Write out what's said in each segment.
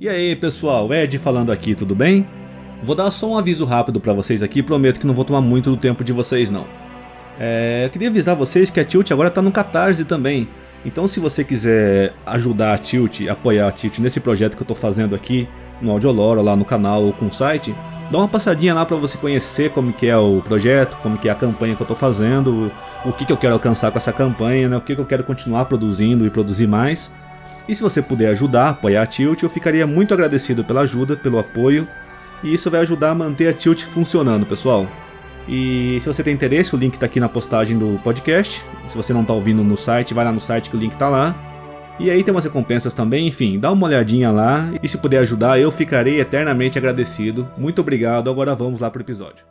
E aí pessoal, Ed falando aqui, tudo bem? Vou dar só um aviso rápido para vocês aqui, prometo que não vou tomar muito do tempo de vocês não. É, eu queria avisar vocês que a Tilt agora tá no Catarse também. Então se você quiser ajudar a Tilt, apoiar a Tilt nesse projeto que eu tô fazendo aqui no Audioloro, lá no canal ou com o site, dá uma passadinha lá para você conhecer como que é o projeto, como que é a campanha que eu tô fazendo, o que, que eu quero alcançar com essa campanha, né, o que, que eu quero continuar produzindo e produzir mais. E se você puder ajudar, apoiar a Tilt, eu ficaria muito agradecido pela ajuda, pelo apoio, e isso vai ajudar a manter a Tilt funcionando, pessoal. E se você tem interesse, o link está aqui na postagem do podcast. Se você não está ouvindo no site, vai lá no site que o link está lá. E aí tem umas recompensas também, enfim, dá uma olhadinha lá e se puder ajudar, eu ficarei eternamente agradecido. Muito obrigado, agora vamos lá pro episódio.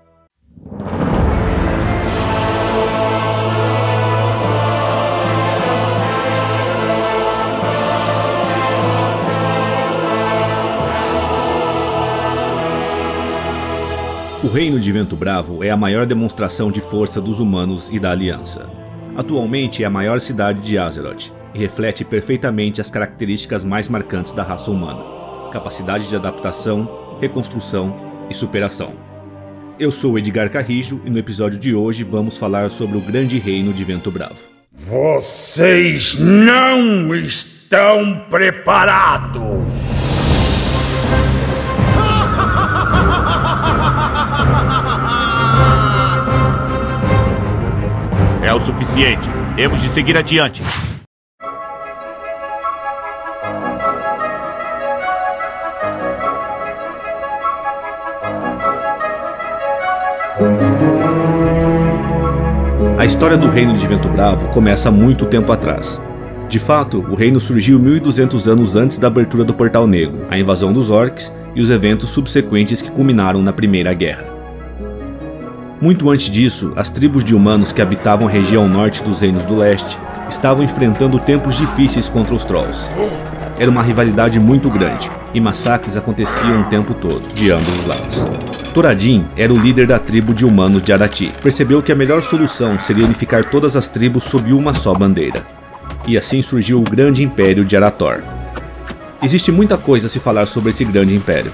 O Reino de Vento Bravo é a maior demonstração de força dos humanos e da Aliança. Atualmente é a maior cidade de Azeroth e reflete perfeitamente as características mais marcantes da raça humana: capacidade de adaptação, reconstrução e superação. Eu sou Edgar Carrijo e no episódio de hoje vamos falar sobre o Grande Reino de Vento Bravo. Vocês não estão preparados! É o suficiente. Temos de seguir adiante. A história do Reino de Vento Bravo começa muito tempo atrás. De fato, o reino surgiu 1200 anos antes da abertura do Portal Negro, a invasão dos orcs e os eventos subsequentes que culminaram na Primeira Guerra. Muito antes disso, as tribos de humanos que habitavam a região norte dos Reinos do Leste estavam enfrentando tempos difíceis contra os Trolls. Era uma rivalidade muito grande, e massacres aconteciam o tempo todo, de ambos os lados. Toradin era o líder da tribo de humanos de Arati. Percebeu que a melhor solução seria unificar todas as tribos sob uma só bandeira. E assim surgiu o grande império de Arator. Existe muita coisa a se falar sobre esse grande império,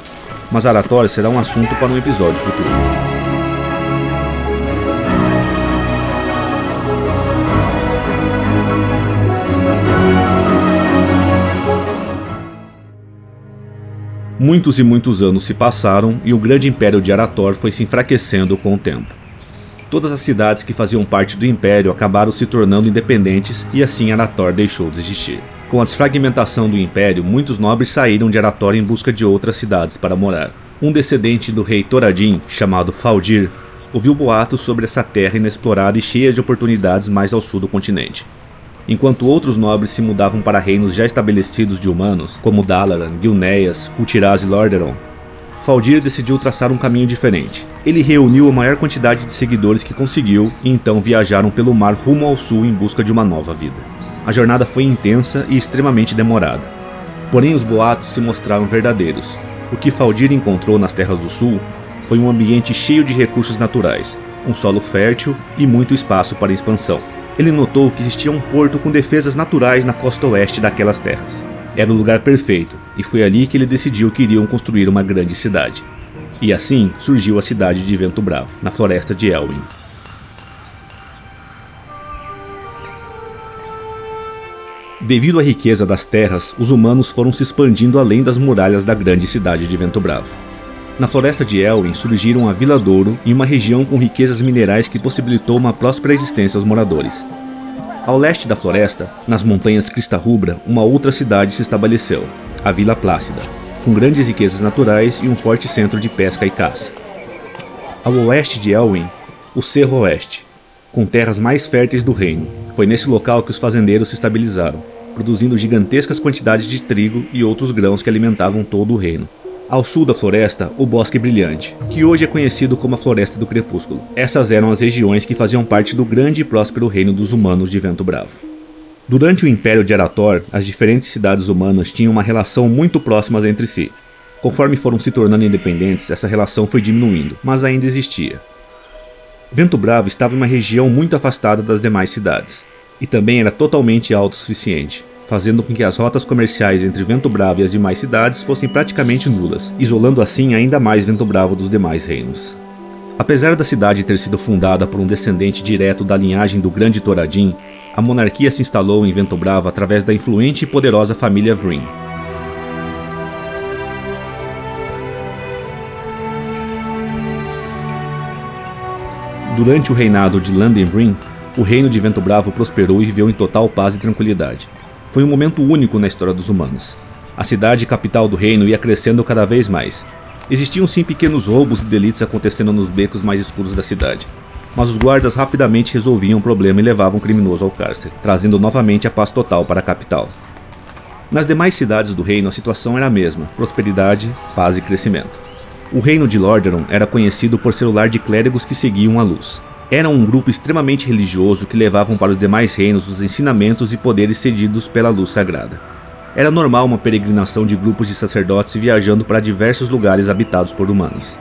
mas Arator será um assunto para um episódio futuro. Muitos e muitos anos se passaram e o grande império de Arator foi se enfraquecendo com o tempo. Todas as cidades que faziam parte do império acabaram se tornando independentes e assim Arator deixou de existir. Com a desfragmentação do império, muitos nobres saíram de Arator em busca de outras cidades para morar. Um descendente do rei Toradin, chamado Faldir, ouviu boatos sobre essa terra inexplorada e cheia de oportunidades mais ao sul do continente. Enquanto outros nobres se mudavam para reinos já estabelecidos de humanos, como Dalaran, Gilneas, Kultiraz e Lordaeron, Faldir decidiu traçar um caminho diferente. Ele reuniu a maior quantidade de seguidores que conseguiu e então viajaram pelo mar rumo ao sul em busca de uma nova vida. A jornada foi intensa e extremamente demorada. Porém, os boatos se mostraram verdadeiros. O que Faldir encontrou nas terras do sul foi um ambiente cheio de recursos naturais, um solo fértil e muito espaço para expansão ele notou que existia um porto com defesas naturais na costa oeste daquelas terras. Era o lugar perfeito, e foi ali que ele decidiu que iriam construir uma grande cidade. E assim surgiu a cidade de Vento Bravo, na floresta de Elwyn. Devido à riqueza das terras, os humanos foram se expandindo além das muralhas da grande cidade de Vento Bravo. Na floresta de Elwyn surgiram a Vila Douro e uma região com riquezas minerais que possibilitou uma próspera existência aos moradores. Ao leste da floresta, nas montanhas Crista Rubra, uma outra cidade se estabeleceu, a Vila Plácida, com grandes riquezas naturais e um forte centro de pesca e caça. Ao oeste de Elwyn, o Cerro Oeste, com terras mais férteis do reino. Foi nesse local que os fazendeiros se estabilizaram, produzindo gigantescas quantidades de trigo e outros grãos que alimentavam todo o reino. Ao sul da floresta, o Bosque Brilhante, que hoje é conhecido como a Floresta do Crepúsculo. Essas eram as regiões que faziam parte do grande e próspero reino dos humanos de Vento Bravo. Durante o Império de Arator, as diferentes cidades humanas tinham uma relação muito próxima entre si. Conforme foram se tornando independentes, essa relação foi diminuindo, mas ainda existia. Vento Bravo estava em uma região muito afastada das demais cidades, e também era totalmente autossuficiente. Fazendo com que as rotas comerciais entre Vento Bravo e as demais cidades fossem praticamente nulas, isolando assim ainda mais Vento Bravo dos demais reinos. Apesar da cidade ter sido fundada por um descendente direto da linhagem do Grande Toradin, a monarquia se instalou em Vento Bravo através da influente e poderosa família Vryn. Durante o reinado de Landen Vryn, o reino de Vento Bravo prosperou e viveu em total paz e tranquilidade. Foi um momento único na história dos humanos. A cidade capital do reino ia crescendo cada vez mais. Existiam sim pequenos roubos e delitos acontecendo nos becos mais escuros da cidade, mas os guardas rapidamente resolviam o problema e levavam o criminoso ao cárcere, trazendo novamente a paz total para a capital. Nas demais cidades do reino a situação era a mesma: prosperidade, paz e crescimento. O reino de Lordaeron era conhecido por ser de clérigos que seguiam a luz. Eram um grupo extremamente religioso que levavam para os demais reinos os ensinamentos e poderes cedidos pela luz sagrada. Era normal uma peregrinação de grupos de sacerdotes viajando para diversos lugares habitados por humanos.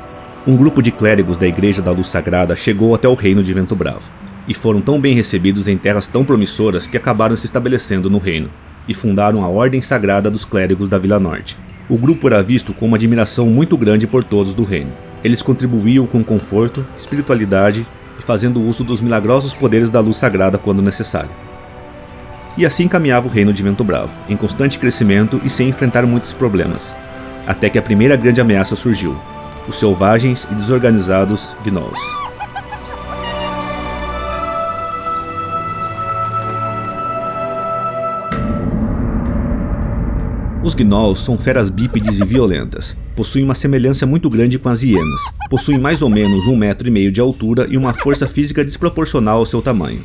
Um grupo de clérigos da Igreja da Luz Sagrada chegou até o reino de Vento Bravo, e foram tão bem recebidos em terras tão promissoras que acabaram se estabelecendo no reino, e fundaram a Ordem Sagrada dos Clérigos da Vila Norte. O grupo era visto com uma admiração muito grande por todos do reino. Eles contribuíam com conforto, espiritualidade e fazendo uso dos milagrosos poderes da luz sagrada quando necessário. E assim caminhava o reino de Vento Bravo, em constante crescimento e sem enfrentar muitos problemas, até que a primeira grande ameaça surgiu: os selvagens e desorganizados Gnolls. Os gnolls são feras bípedes e violentas. Possuem uma semelhança muito grande com as hienas. Possuem mais ou menos um metro e meio de altura e uma força física desproporcional ao seu tamanho.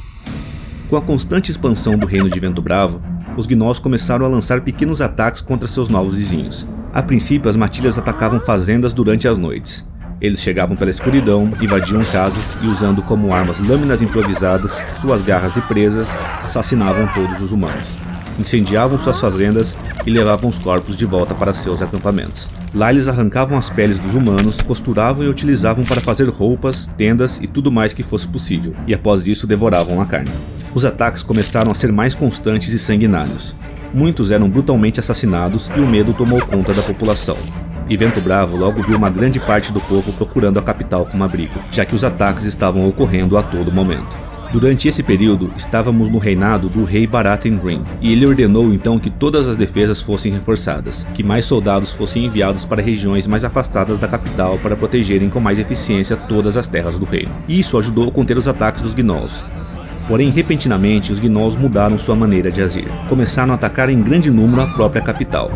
Com a constante expansão do reino de Vento Bravo, os gnolls começaram a lançar pequenos ataques contra seus novos vizinhos. A princípio, as matilhas atacavam fazendas durante as noites. Eles chegavam pela escuridão, invadiam casas e, usando como armas lâminas improvisadas, suas garras de presas, assassinavam todos os humanos incendiavam suas fazendas e levavam os corpos de volta para seus acampamentos. Lá eles arrancavam as peles dos humanos, costuravam e utilizavam para fazer roupas, tendas e tudo mais que fosse possível, e após isso devoravam a carne. Os ataques começaram a ser mais constantes e sanguinários. Muitos eram brutalmente assassinados e o medo tomou conta da população. E Vento Bravo logo viu uma grande parte do povo procurando a capital como abrigo, já que os ataques estavam ocorrendo a todo momento. Durante esse período, estávamos no reinado do rei Baratheon Ring, e ele ordenou então que todas as defesas fossem reforçadas, que mais soldados fossem enviados para regiões mais afastadas da capital para protegerem com mais eficiência todas as terras do reino. Isso ajudou a conter os ataques dos Gnolls, Porém, repentinamente, os Gnolls mudaram sua maneira de agir. Começaram a atacar em grande número a própria capital.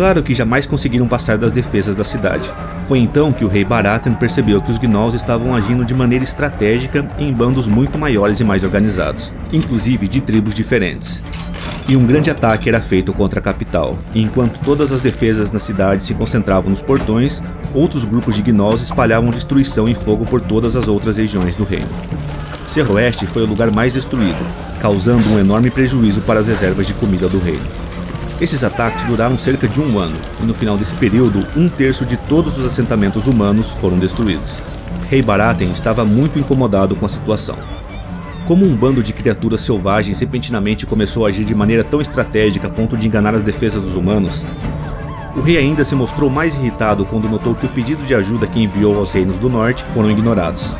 Claro que jamais conseguiram passar das defesas da cidade. Foi então que o rei Baratheon percebeu que os Gnolls estavam agindo de maneira estratégica em bandos muito maiores e mais organizados, inclusive de tribos diferentes. E um grande ataque era feito contra a capital, enquanto todas as defesas na cidade se concentravam nos portões, outros grupos de Gnolls espalhavam destruição e fogo por todas as outras regiões do reino. Serroeste foi o lugar mais destruído, causando um enorme prejuízo para as reservas de comida do reino. Esses ataques duraram cerca de um ano, e no final desse período, um terço de todos os assentamentos humanos foram destruídos. Rei Baratheon estava muito incomodado com a situação. Como um bando de criaturas selvagens repentinamente começou a agir de maneira tão estratégica a ponto de enganar as defesas dos humanos, o rei ainda se mostrou mais irritado quando notou que o pedido de ajuda que enviou aos reinos do norte foram ignorados.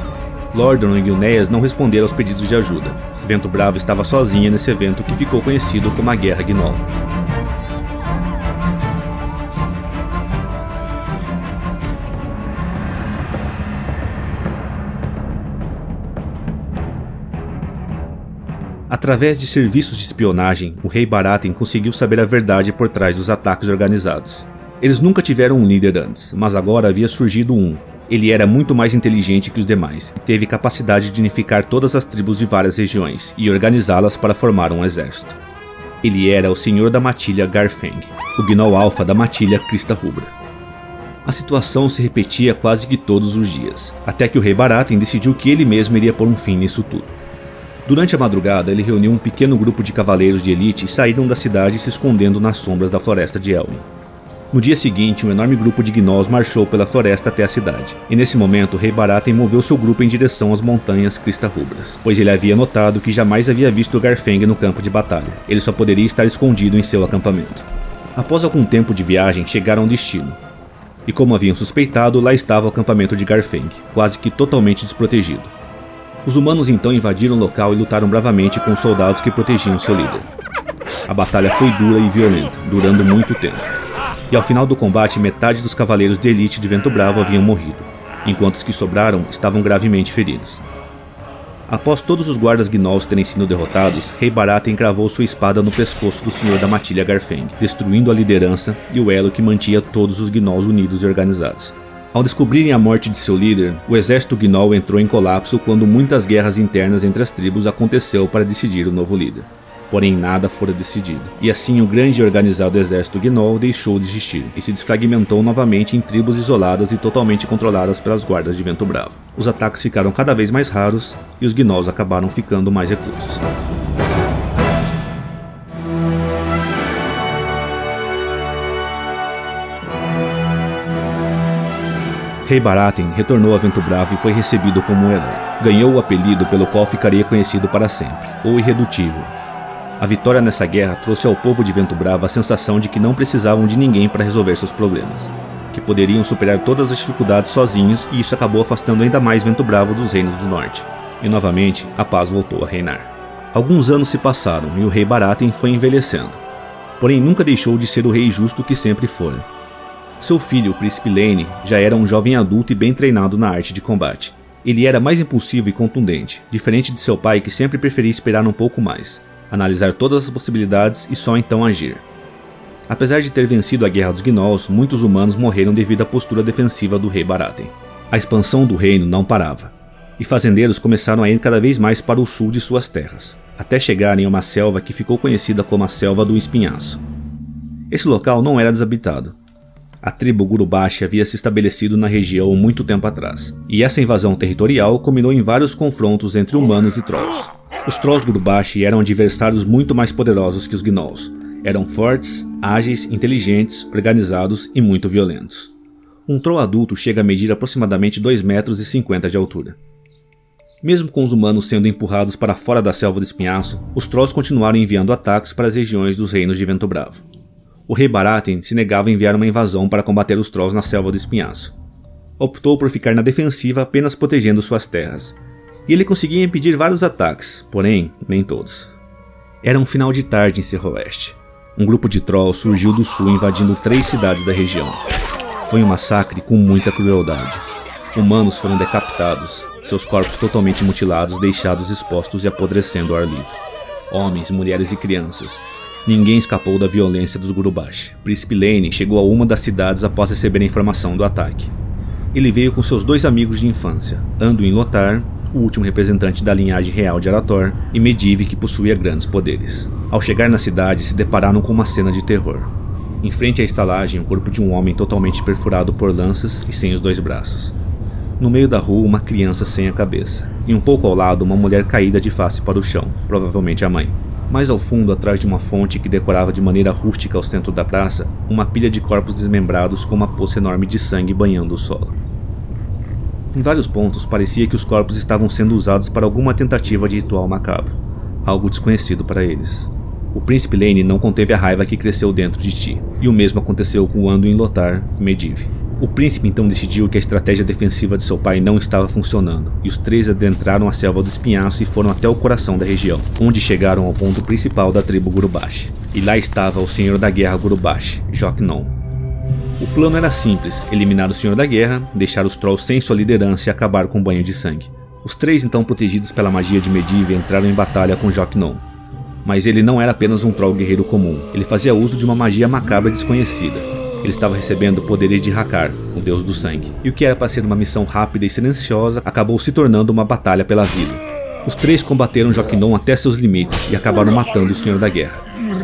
Lordaeron e Gilneas não responderam aos pedidos de ajuda. Vento Bravo estava sozinha nesse evento que ficou conhecido como a Guerra Gnoll. Através de serviços de espionagem, o rei Baratheon conseguiu saber a verdade por trás dos ataques organizados. Eles nunca tiveram um líder antes, mas agora havia surgido um. Ele era muito mais inteligente que os demais e teve capacidade de unificar todas as tribos de várias regiões e organizá-las para formar um exército. Ele era o Senhor da Matilha Garfeng, o Gnoll Alpha da Matilha Crista Rubra. A situação se repetia quase que todos os dias, até que o rei Baratheon decidiu que ele mesmo iria pôr um fim nisso tudo. Durante a madrugada, ele reuniu um pequeno grupo de cavaleiros de elite e saíram da cidade se escondendo nas sombras da floresta de Elwyn. No dia seguinte, um enorme grupo de gnolls marchou pela floresta até a cidade, e nesse momento rei Baratheon moveu seu grupo em direção às montanhas Crista Rubras, pois ele havia notado que jamais havia visto Garfeng no campo de batalha. Ele só poderia estar escondido em seu acampamento. Após algum tempo de viagem, chegaram ao destino. E como haviam suspeitado, lá estava o acampamento de Garfeng, quase que totalmente desprotegido. Os humanos então invadiram o local e lutaram bravamente com os soldados que protegiam seu líder. A batalha foi dura e violenta, durando muito tempo e ao final do combate metade dos cavaleiros de elite de Vento Bravo haviam morrido, enquanto os que sobraram estavam gravemente feridos. Após todos os guardas gnolls terem sido derrotados, Rei Barata encravou sua espada no pescoço do Senhor da Matilha Garfeng, destruindo a liderança e o elo que mantinha todos os gnolls unidos e organizados. Ao descobrirem a morte de seu líder, o exército gnoll entrou em colapso quando muitas guerras internas entre as tribos aconteceu para decidir o novo líder porém nada fora decidido. E assim o grande e organizado exército Gnoll deixou de existir e se desfragmentou novamente em tribos isoladas e totalmente controladas pelas guardas de Vento Bravo. Os ataques ficaram cada vez mais raros e os Gnolls acabaram ficando mais reclusos. Rei Baratheon retornou a Vento Bravo e foi recebido como um herói. Ganhou o apelido pelo qual ficaria conhecido para sempre, o Irredutível, a vitória nessa guerra trouxe ao povo de Vento Bravo a sensação de que não precisavam de ninguém para resolver seus problemas, que poderiam superar todas as dificuldades sozinhos e isso acabou afastando ainda mais Vento Bravo dos reinos do norte. E novamente, a paz voltou a reinar. Alguns anos se passaram e o rei Baratheon foi envelhecendo. Porém, nunca deixou de ser o rei justo que sempre foi. Seu filho, o príncipe Lane, já era um jovem adulto e bem treinado na arte de combate. Ele era mais impulsivo e contundente, diferente de seu pai que sempre preferia esperar um pouco mais analisar todas as possibilidades e só então agir. Apesar de ter vencido a Guerra dos Gnolls, muitos humanos morreram devido à postura defensiva do rei Baratheon. A expansão do reino não parava, e fazendeiros começaram a ir cada vez mais para o sul de suas terras, até chegarem a uma selva que ficou conhecida como a Selva do Espinhaço. Esse local não era desabitado. A tribo Gurubashi havia se estabelecido na região muito tempo atrás, e essa invasão territorial culminou em vários confrontos entre humanos e trolls. Os Trolls Gurubashi eram adversários muito mais poderosos que os Gnolls. Eram fortes, ágeis, inteligentes, organizados e muito violentos. Um Troll adulto chega a medir aproximadamente 2 metros e 50 de altura. Mesmo com os humanos sendo empurrados para fora da selva do espinhaço, os Trolls continuaram enviando ataques para as regiões dos reinos de Vento Bravo. O rei Baratheon se negava a enviar uma invasão para combater os Trolls na selva do espinhaço. Optou por ficar na defensiva apenas protegendo suas terras, e ele conseguia impedir vários ataques, porém, nem todos. Era um final de tarde em Serroeste. Um grupo de trolls surgiu do sul invadindo três cidades da região. Foi um massacre com muita crueldade. Humanos foram decapitados, seus corpos totalmente mutilados deixados expostos e apodrecendo ao ar livre. Homens, mulheres e crianças. Ninguém escapou da violência dos Gurubashi. Príncipe Lane chegou a uma das cidades após receber a informação do ataque. Ele veio com seus dois amigos de infância, Anduin Lothar o último representante da linhagem real de Arator, e Medivh que possuía grandes poderes. Ao chegar na cidade, se depararam com uma cena de terror. Em frente à estalagem, o corpo de um homem totalmente perfurado por lanças e sem os dois braços. No meio da rua, uma criança sem a cabeça, e um pouco ao lado, uma mulher caída de face para o chão, provavelmente a mãe. Mais ao fundo, atrás de uma fonte que decorava de maneira rústica o centro da praça, uma pilha de corpos desmembrados com uma poça enorme de sangue banhando o solo. Em vários pontos, parecia que os corpos estavam sendo usados para alguma tentativa de ritual macabro, algo desconhecido para eles. O príncipe Lane não conteve a raiva que cresceu dentro de ti, e o mesmo aconteceu com Anduin Lothar e Medivh. O príncipe então decidiu que a estratégia defensiva de seu pai não estava funcionando, e os três adentraram a selva do espinhaço e foram até o coração da região, onde chegaram ao ponto principal da tribo Gurubashi. E lá estava o senhor da guerra Gurubashi, Joknon, o plano era simples: eliminar o Senhor da Guerra, deixar os Trolls sem sua liderança e acabar com o banho de sangue. Os três, então protegidos pela magia de Medivh, entraram em batalha com Joknon. Mas ele não era apenas um Troll guerreiro comum, ele fazia uso de uma magia macabra desconhecida. Ele estava recebendo poderes de Hakar, o deus do sangue. E o que era para ser uma missão rápida e silenciosa acabou se tornando uma batalha pela vida. Os três combateram Joknon até seus limites e acabaram matando o Senhor da Guerra.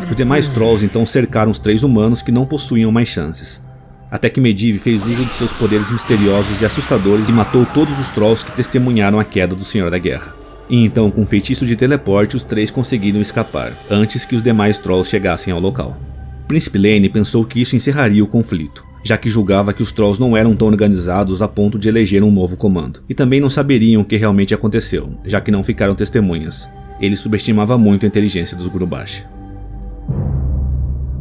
Os demais Trolls então cercaram os três humanos que não possuíam mais chances até que Medivh fez uso de seus poderes misteriosos e assustadores e matou todos os Trolls que testemunharam a queda do Senhor da Guerra. E então, com um feitiço de teleporte, os três conseguiram escapar, antes que os demais Trolls chegassem ao local. Príncipe Lane pensou que isso encerraria o conflito, já que julgava que os Trolls não eram tão organizados a ponto de eleger um novo comando, e também não saberiam o que realmente aconteceu, já que não ficaram testemunhas. Ele subestimava muito a inteligência dos Gurubashi.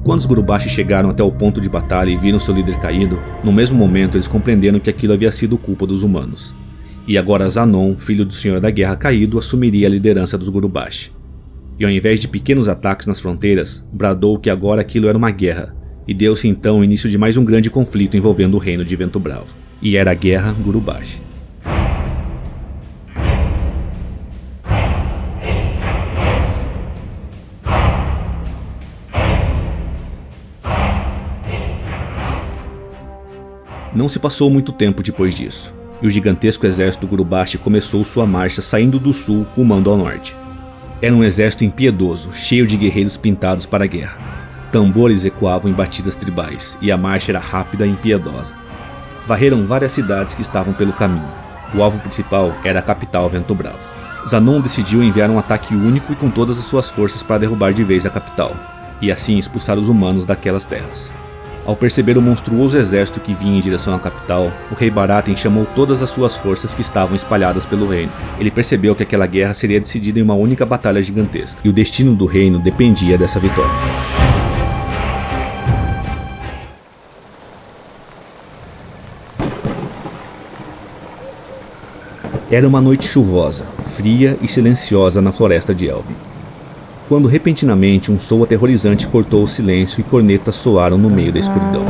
Quando os Gurubashi chegaram até o ponto de batalha e viram seu líder caído, no mesmo momento eles compreenderam que aquilo havia sido culpa dos humanos. E agora Zanon, filho do Senhor da Guerra caído, assumiria a liderança dos Gurubashi. E ao invés de pequenos ataques nas fronteiras, bradou que agora aquilo era uma guerra, e deu-se então o início de mais um grande conflito envolvendo o reino de Vento Bravo. E era a Guerra Gurubashi. Não se passou muito tempo depois disso, e o gigantesco exército Gurubashi começou sua marcha saindo do sul rumando ao norte. Era um exército impiedoso, cheio de guerreiros pintados para a guerra. Tambores ecoavam em batidas tribais, e a marcha era rápida e impiedosa. Varreram várias cidades que estavam pelo caminho. O alvo principal era a capital Vento Bravo. Zanon decidiu enviar um ataque único e com todas as suas forças para derrubar de vez a capital, e assim expulsar os humanos daquelas terras. Ao perceber o monstruoso exército que vinha em direção à capital, o rei Baratheon chamou todas as suas forças que estavam espalhadas pelo reino. Ele percebeu que aquela guerra seria decidida em uma única batalha gigantesca, e o destino do reino dependia dessa vitória. Era uma noite chuvosa, fria e silenciosa na floresta de Elvin quando repentinamente um som aterrorizante cortou o silêncio e cornetas soaram no meio da escuridão.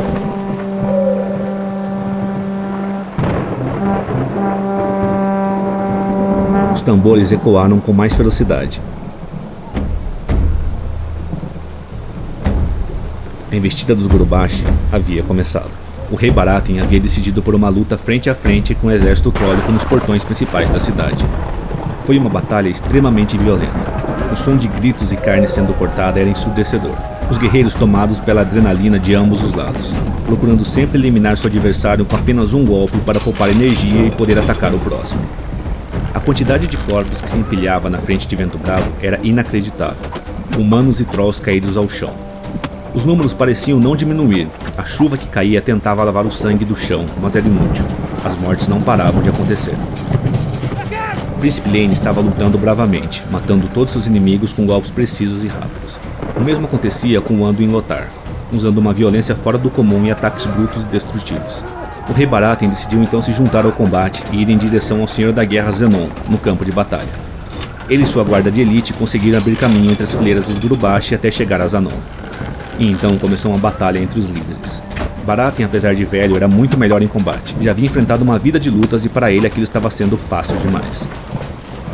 Os tambores ecoaram com mais ferocidade. A investida dos Gurubashi havia começado. O rei Baratheon havia decidido por uma luta frente a frente com o exército trólico nos portões principais da cidade. Foi uma batalha extremamente violenta. O som de gritos e carne sendo cortada era ensurdecedor. Os guerreiros tomados pela adrenalina de ambos os lados, procurando sempre eliminar seu adversário com apenas um golpe para poupar energia e poder atacar o próximo. A quantidade de corpos que se empilhava na frente de Vento Bravo era inacreditável. Humanos e trolls caídos ao chão. Os números pareciam não diminuir. A chuva que caía tentava lavar o sangue do chão, mas era inútil. As mortes não paravam de acontecer. Príncipe Lane estava lutando bravamente, matando todos seus inimigos com golpes precisos e rápidos. O mesmo acontecia com o Anduin Lothar, usando uma violência fora do comum e ataques brutos e destrutivos. O rei Baratheon decidiu então se juntar ao combate e ir em direção ao Senhor da Guerra Zenon, no campo de batalha. Ele e sua guarda de elite conseguiram abrir caminho entre as fileiras dos Gurubashi até chegar a Zanon. E então começou uma batalha entre os líderes. Baratheon, apesar de velho, era muito melhor em combate. Já havia enfrentado uma vida de lutas e para ele aquilo estava sendo fácil demais.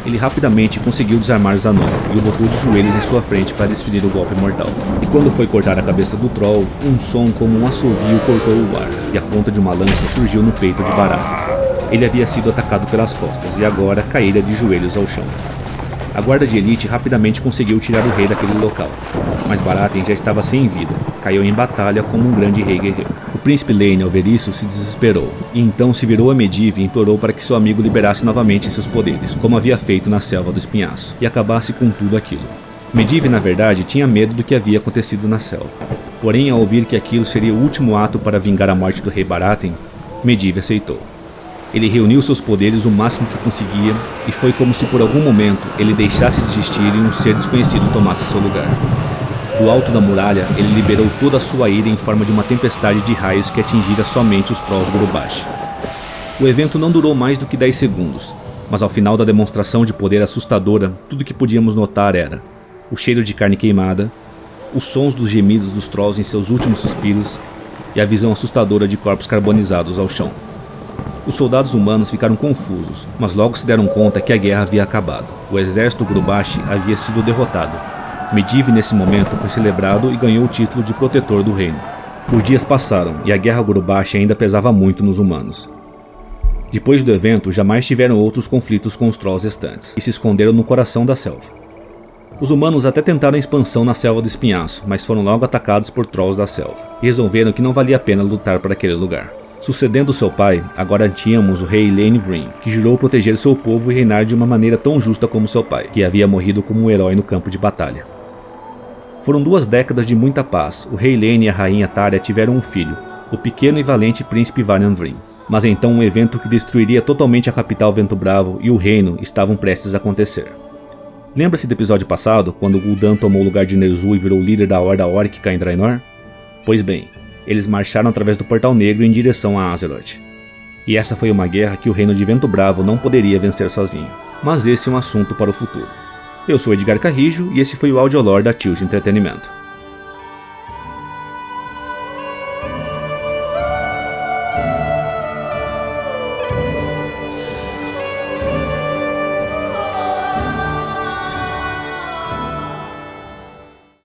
Ele rapidamente conseguiu desarmar Zanon e o botou de joelhos em sua frente para desferir o golpe mortal. E quando foi cortar a cabeça do Troll, um som como um assovio cortou o ar, e a ponta de uma lança surgiu no peito de Baratheon. Ele havia sido atacado pelas costas e agora caíra de joelhos ao chão. A guarda de elite rapidamente conseguiu tirar o rei daquele local, mas Baratheon já estava sem vida, caiu em batalha como um grande rei guerreiro. O príncipe Lane, ao ver isso, se desesperou, e então se virou a Medivh e implorou para que seu amigo liberasse novamente seus poderes, como havia feito na selva do espinhaço, e acabasse com tudo aquilo. Medivh, na verdade, tinha medo do que havia acontecido na selva. Porém, ao ouvir que aquilo seria o último ato para vingar a morte do rei Baratheon, Medivh aceitou. Ele reuniu seus poderes o máximo que conseguia, e foi como se por algum momento ele deixasse de existir e um ser desconhecido tomasse seu lugar. Do alto da muralha, ele liberou toda a sua ira em forma de uma tempestade de raios que atingira somente os Trolls Gurubashi. O evento não durou mais do que 10 segundos, mas ao final da demonstração de poder assustadora, tudo que podíamos notar era o cheiro de carne queimada, os sons dos gemidos dos Trolls em seus últimos suspiros e a visão assustadora de corpos carbonizados ao chão. Os soldados humanos ficaram confusos, mas logo se deram conta que a guerra havia acabado. O exército Gurubashi havia sido derrotado. Medivh nesse momento foi celebrado e ganhou o título de protetor do reino. Os dias passaram e a guerra Gurubashi ainda pesava muito nos humanos. Depois do evento, jamais tiveram outros conflitos com os Trolls restantes, e se esconderam no coração da selva. Os humanos até tentaram expansão na selva de espinhaço, mas foram logo atacados por Trolls da selva, e resolveram que não valia a pena lutar por aquele lugar. Sucedendo seu pai, agora tínhamos o rei Lane Vryn, que jurou proteger seu povo e reinar de uma maneira tão justa como seu pai, que havia morrido como um herói no campo de batalha. Foram duas décadas de muita paz. O rei Lane e a rainha Tarya tiveram um filho, o pequeno e valente príncipe Varian. Mas então um evento que destruiria totalmente a capital Vento Bravo e o reino estavam prestes a acontecer. Lembra-se do episódio passado, quando Gul'dan tomou o lugar de Ner'zhul e virou líder da Horda Órquica em Draenor? Pois bem, eles marcharam através do Portal Negro em direção a Azeroth. E essa foi uma guerra que o reino de Vento Bravo não poderia vencer sozinho. Mas esse é um assunto para o futuro. Eu sou Edgar Carrijo e esse foi o Audiolore da Tilt Entretenimento.